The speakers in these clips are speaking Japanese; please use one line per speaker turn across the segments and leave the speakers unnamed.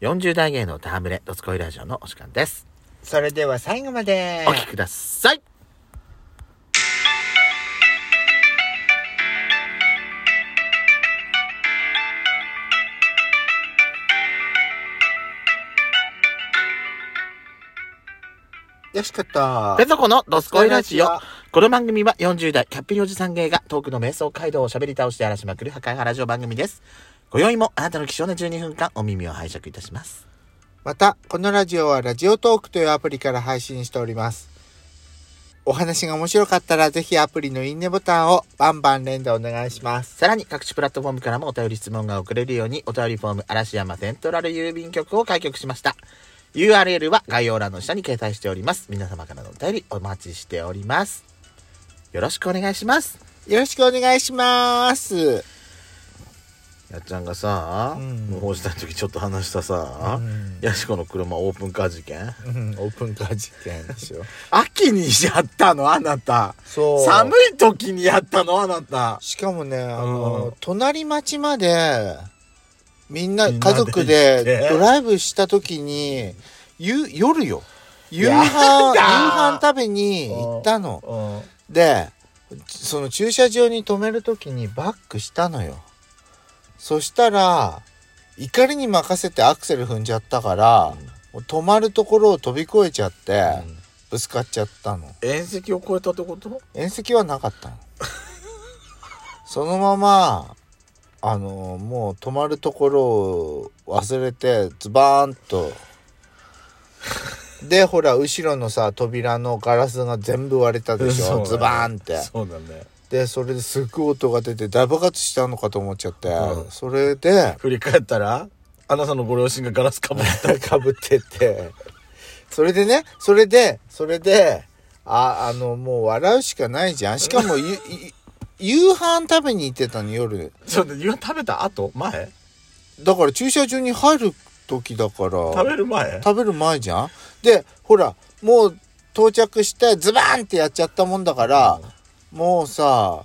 40代芸のタームレ、ドスコイラジオのお時間です。
それでは最後まで
お聞きください。
よしかった
ペソコのドスコイラジオ。この番組は40代キャッピリおじさん芸がトークの瞑想街道を喋り倒して荒らしまくる破壊派ラジオ番組です。今宵もあなたの貴重な12分間お耳を拝借いたします。
またこのラジオはラジオトークというアプリから配信しておりますお話が面白かったらぜひアプリのいいねボタンをバンバン連打お願いします
さらに各種プラットフォームからもお便り質問が送れるようにお便りフォーム嵐山セントラル郵便局を開局しました。URL は概要欄の下に掲載しております。皆様からのお便りお待ちしております。よろしくお願いします。
よろしくお願いします
やっちゃんがさ、
うん。
無法した時ちょっと話したさ、
うん。
ヤシコの車オープンカー事件？
うん。オープンカー事件でしょ
秋にやったの？あなた。
そう。
寒い時にやったの？あなた。
しかもねあの、
うん。
隣町までみんな家族でドライブした時にゆ夜よ。夕
や
飯夕
だ
飯食べに行ったの。
うん。
でその駐車場に止める時にバックしたのよそしたら怒りに任せてアクセル踏んじゃったから、もう止まるところを飛び越えちゃって、ぶつかっちゃったの。
縁石を越えたってこと？
縁石はなかったの。そのままあのもう止まるところを忘れてズバーンと。でほら後ろのさ扉のガラスが全部割れたでしょ？ズバーンって。
そうだね
でそれですっごい音が出て大爆発したのかと思っちゃって、
うん。
それで
振り返ったらあなたのご両親がガラスかぶった。
かぶってて。それでねそれでそれでああのもう笑うしかないじゃん。しかも 夕飯食べに行ってたの夜。
ちょっと夕飯食べた後？前？
だから駐車場に入る時だから。
食べる前？
食べる前じゃん。でほらもう到着してズバーンってやっちゃったもんだから、もうさ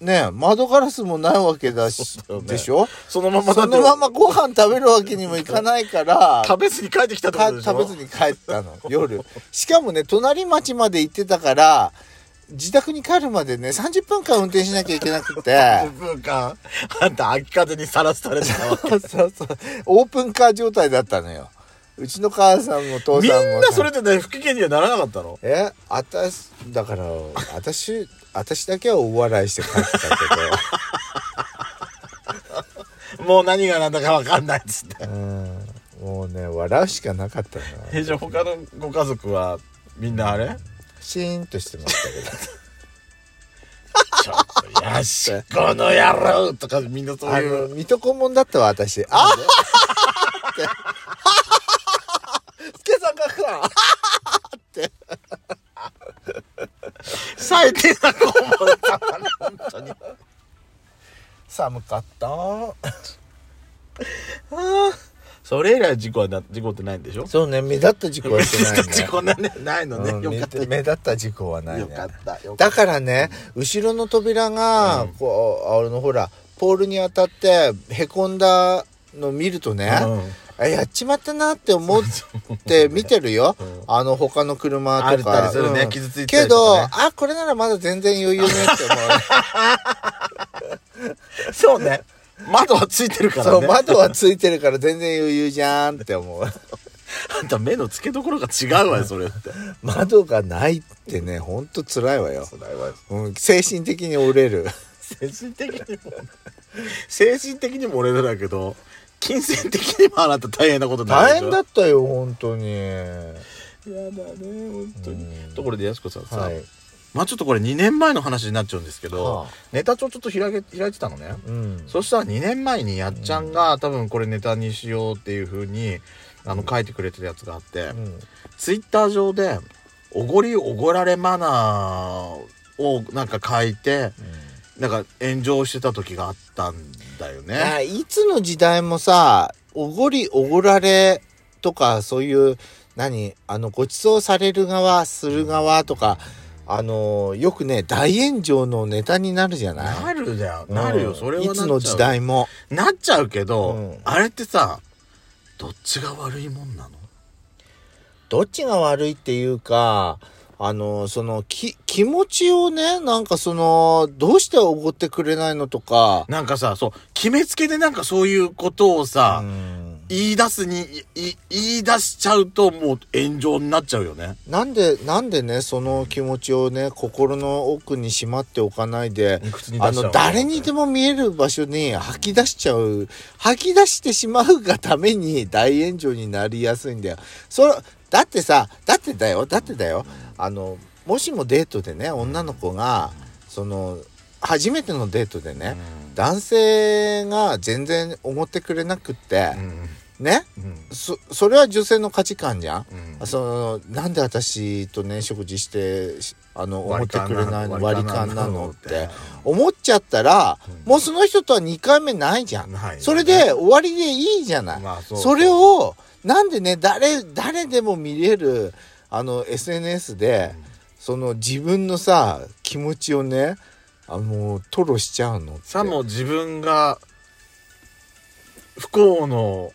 ねえ窓ガラスもないわけだし
ね。
でしょ？
そのまま
そのままご飯食べるわけにもいかないから
食べずに帰ってきたってこ
か
とでしょ？
食べずに帰ったの夜。しかもね隣町まで行ってたから自宅に帰るまでね30分間運転しなきゃいけなくて。
10分間あんた秋風にさらされてたわけ
そうそう。オープンカー状態だったのようちの母さんも父
み
さんも
んなそれでね不機嫌にはならなかったの？
え私だから私私だけは大笑いして帰ってたけ
もう何が何だか分かんないっつって。
どうん。もうね笑うしかなかったな。
えじゃあ他のご家族はみんなあれ？
シーンとしてましたけど。
ちょっとやしこの野郎とかみんなそう
あの
いう
水戸黄門だったわ私あっ！ってスケさんがか。って。
最低な子供だったわね本当に。
寒かった。
それ以来事故はな事故ってないんでしょ？
そうね目立った事故はしてないね。
事故なねないのね、
うん
よかった。
目目立った事故はないね。
よかったった。
からね、後ろの扉が、
うん。
こうあのほらポールに当たってへこんだの見るとね、あやっちまったなって思って見てるよ、
うん。
あの他の車とか。
りするね、
うん。
傷ついてた
けど、あこれならまだ全然余裕ねって思う。
そうね。窓はついてるからね。
そう窓はついてるから全然余裕じゃんって思う。
あんた目の付けどころが違うわよそれって。
窓がないってねほんと辛いわよ、
それは
うん、精神的に折れる。
精神的にも。精神的にも俺だけど金銭的にもあなた大変なことになる
大変だったよ本当に。
やだね本当に。
うん。
ところでやすこさんさ、
はい。
まあちょっとこれ2年前の話になっちゃうんですけど、
はあ。
ネタ帳ちょっと開け開いてたのね、
うん。
そしたら2年前にやっちゃんが、多分これネタにしようっていう風にあの書いてくれてるやつがあって、
うん。
ツイッター上で「おごりおごられマナー」をなんか書いてなんか炎上してた時があったんだよね。
いつの時代もさおごりおごられとかそういう何あのご馳走される側する側とかあのよくね大炎上のネタになるじゃない？
なるじゃん。なるよ、
うん
それは
いつの時代も。
なっちゃうけど、
うん。
あれってさどっちが悪いもんなの？
どっちが悪いっていうか、あの、その、き、気持ちをね、なんかその、どうしておごってくれないのとか、
なんかさ、そう、決めつけでなんかそういうことをさ、
うん
言い出すに、いい言い出しちゃうともう炎上になっちゃうよね。
なんで、なんでね、その気持ちをね、心の奥にしまっておかないで、あの、誰にでも見える場所に吐き出しちゃう、吐き出してしまうがために大炎上になりやすいんだよ。それ、だってさ、だってだよ、だってだよ。あの、もしもデートでね、女の子が、その、初めてのデートでね、男性が全然思ってくれなくって
う、ん。
ね、
うん。
そ、それは女性の価値観じゃん？
うん。
そのなんで私とね食事してしあの思ってくれないの？割り勘なの？って。
うん
思っちゃったら、
うん。
もうその人とは2回目ないじゃん、
ね。
それで終わりでいいじゃない、
まあそう
それをなんでね誰誰でも見れるあの SNS で、その自分のさ気持ちをねあもう吐露しちゃうのって。
さも自分が不幸の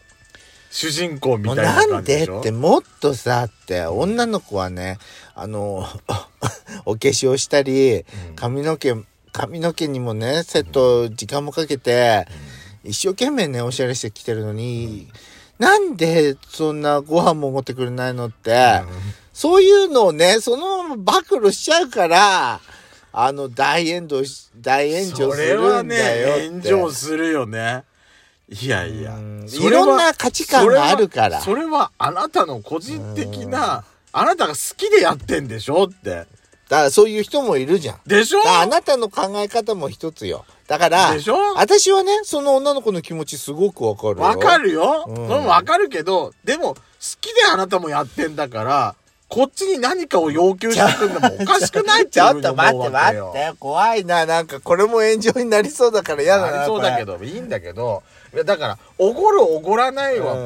主人公みたいな
なん
感じでしょ？
でってもっとさって女の子はねあの お化粧したり
うん。
髪の毛髪の毛にもねセット時間もかけて一生懸命ねおしゃれしてきてるのになんでそんなご飯も持ってくれないのってそういうのをねそのまま暴露しちゃうからあの大炎上し大炎上
そ
するんだよって。
ね炎上するよねいやいや。
いろんな価値観があるから。
それはあなたの個人的なあなたが好きでやってんでしょって。
だからそういう人もいるじゃん。
でしょ？
あなたの考え方も一つよ。だから
で、しょ？
私はね、その女の子の気持ちすごくわかるよ。
わかるよ、
うん。
それもわかるけどでも好きであなたもやってんだからこっちに何かを要求してくるのもおかしくないって
ちょっと待って待って。怖いな。なんかこれも炎上になりそうだから嫌だな。
ありそうだけ
ど。
どいいんだけど。いやだからおごるおごらないは、
う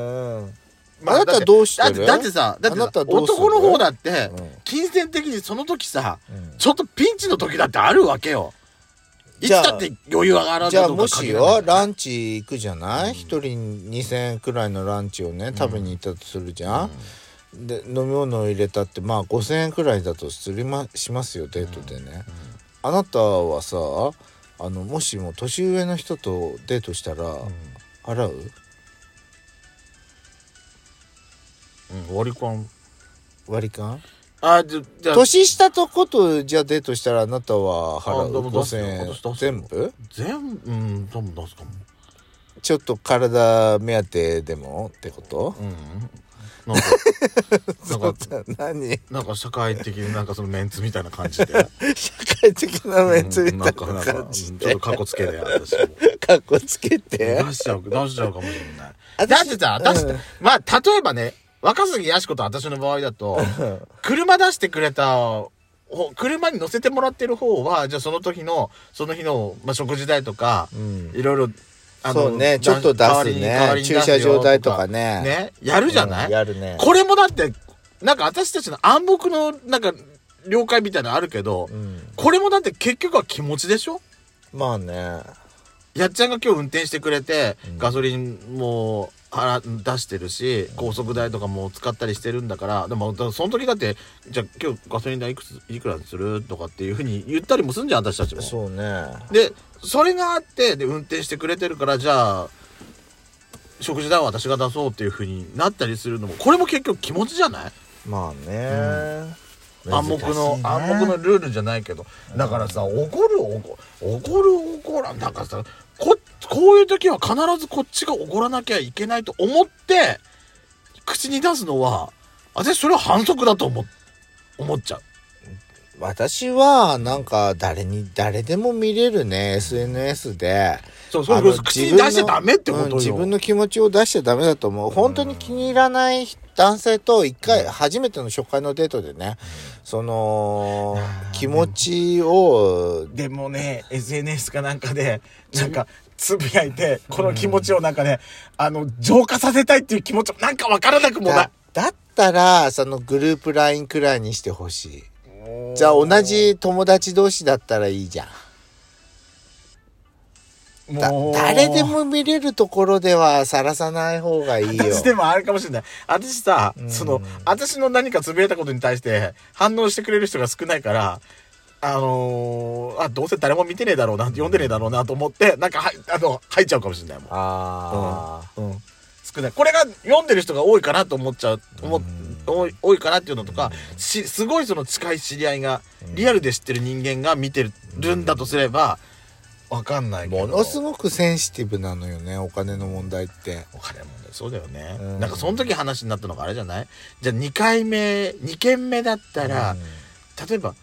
ん。
ま
あなたどうしてる？
だってだってさだって男の方だって
うん。
金銭的にその時さ
うん。
ちょっとピンチの時だってあるわけよ。いつだって余裕上がら
じゃあも。しよ、ランチ行くじゃない？一、人2000円くらいのランチをね、食べに行ったとするじゃん、で飲み物を入れたってまあ5000円くらいだとすりましますよデートでね、あなたはさあのもしも年上の人とデートしたら、払う？
うん割り勘。
割り勘？
あじゃじゃあ。
年下とことじゃあデートしたらあなたは払う？
あでも出すよ。
5000円
私出すよ。
全部？
全部？うん多分出すかも。
ちょっと体目当てでもってこと？
うんなんか なんか
何？
なんか社会的になんかそのメンツみたいな感じで。
社会的なメンツみたい
うんなんかなんか
な感じ
ちょっ
で
とカッコつけで私も。
かっこつけて？
出しちゃう出しちゃうかもしれない。
私
だってさ私、
うん。
まあ例えばね若杉やし子と私の場合だと車出してくれたほ車に乗せてもらってる方はじゃあその時のその日の、まあ、食事代とか
うん。
いろいろ
そうねちょっと出すね駐車場代とか。ね
ねやるじゃない、
うんやるね。
これもだってなんか私たちの暗黙のなんか了解みたいなのあるけど、
うん。
これもだって結局は気持ちでしょ？
まあね
やっちゃんが今日運転してくれて、
うん。
ガソリンも払出してるし高速代とかも使ったりしてるんだからでもだその時だってじゃあ今日ガソリン代いくついくらにするとかっていうふうに言ったりもするんじゃん私たちも。
そうね。
でそれがあってで運転してくれてるからじゃあ食事代は私が出そうっていうふうになったりするのもこれも結局気持ちじゃない？
まあね。
暗黙の、暗黙のルールじゃないけど。だからさ怒る怒怒る怒らん。なんかさここういう時は必ずこっちが怒らなきゃいけないと思って口に出すのは私それは反則だと思思っちゃう。
私はなんか誰に誰でも見れるね SNS で。
そうそう口に出しちゃダメってことよ、
うん自分の気持ちを出しちゃダメだと思う。本当に気に入らない男性と一回初めての初回のデートでねその気持ちを
でもね SNS かなんかでなんかつぶやいてこの気持ちをなんかね、あの浄化させたいっていう気持ちをなんかわからなくもない。
だだったらそのグループ LINE くらいにしてほしい。じゃあ同じ友達同士だったらいいじゃん。誰でも見れるところではさらさない方がいいよ。
私でもあれかもしれない。私さ、
うん。
その、私の何かつぶやいたことに対して反応してくれる人が少ないから、あのーあ、どうせ誰も見てねえだろうな、読んでねえだろうなと思って、なんか、はい、あの、入っちゃうかもしれないもん。
あ
うん。少ない。これが読んでる人が多いかなと思っちゃう、思っ多い多いかなっていうのとか、し、すごいその近い知り合いが、リアルで知ってる人間が見てるんだとすれば、わかんない。
ものすごくセンシティブなのよね、お金の問題って。
お金の問題そうだよね、
うん
なんかその時話になったのがあれじゃない？じゃあ2回目2件目だったら、例えば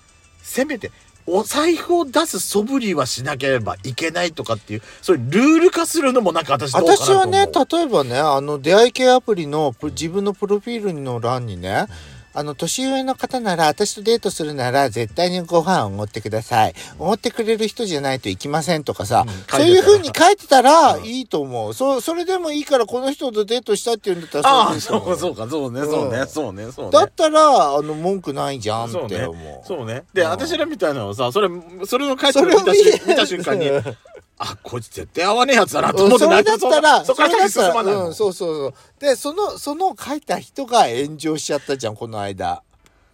せめてお財布を出す素振りはしなければいけないとかっていうそういうルール化するのもなんか私どうかなと思う。
私はね、例えばね、あの、出会い系アプリのプ自分のプロフィールの欄にね、あの、年上の方なら、私とデートするなら、絶対にご飯をおごってください。おごってくれる人じゃないといきませんとかさ、
うん
そういう風に書いてたら
うん
いいと思う。そ、それでもいいから、この人とデートしたって言うんだったら、
ああ
れでいいと思
そうそうかそうねそうね、
うん
そうねそうね
だったら、あの、文句ないじゃんっ
そうね
て思う。
そうねで、
うん
私らみたいなのはさそれそれの書いて見た瞬見た瞬間に
うん
あこいつ絶対合わねえやつだなと
うん
思って
それだったら、
そこから先進まないもん、
うん、そうそうそう。で、その、その書いた人が炎上しちゃったじゃん、この間。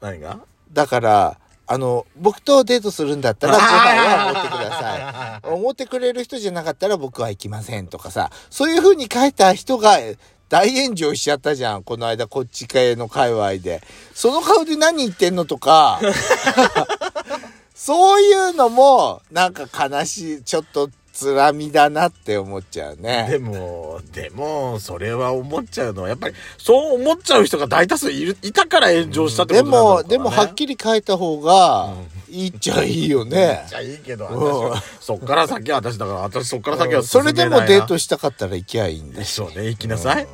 何が？
だから、あの、僕とデートするんだったら、ご飯はおごってください。
さ
おごってくれる人じゃなかったら僕は行きませんとかさ、そういう風に書いた人が大炎上しちゃったじゃん。この間こっち系の界隈で。その顔で何言ってんのとか、そういうのも、なんか悲しい、ちょっとつらみだなって思っちゃう
で
ね。
も、でも、それは思っちゃうの。は、やっぱり、そう思っちゃう人が大多数いる、いたから炎上したってこ
で
となんだろう
も、でもはっきり書いた方が、いいっちゃいいよね。
じゃあいいけど、
うん
私は、そっから先は私だから、私そっから先は
それでもデート
し
したかったら行きゃいいんだ
でしょうね、行きなさい。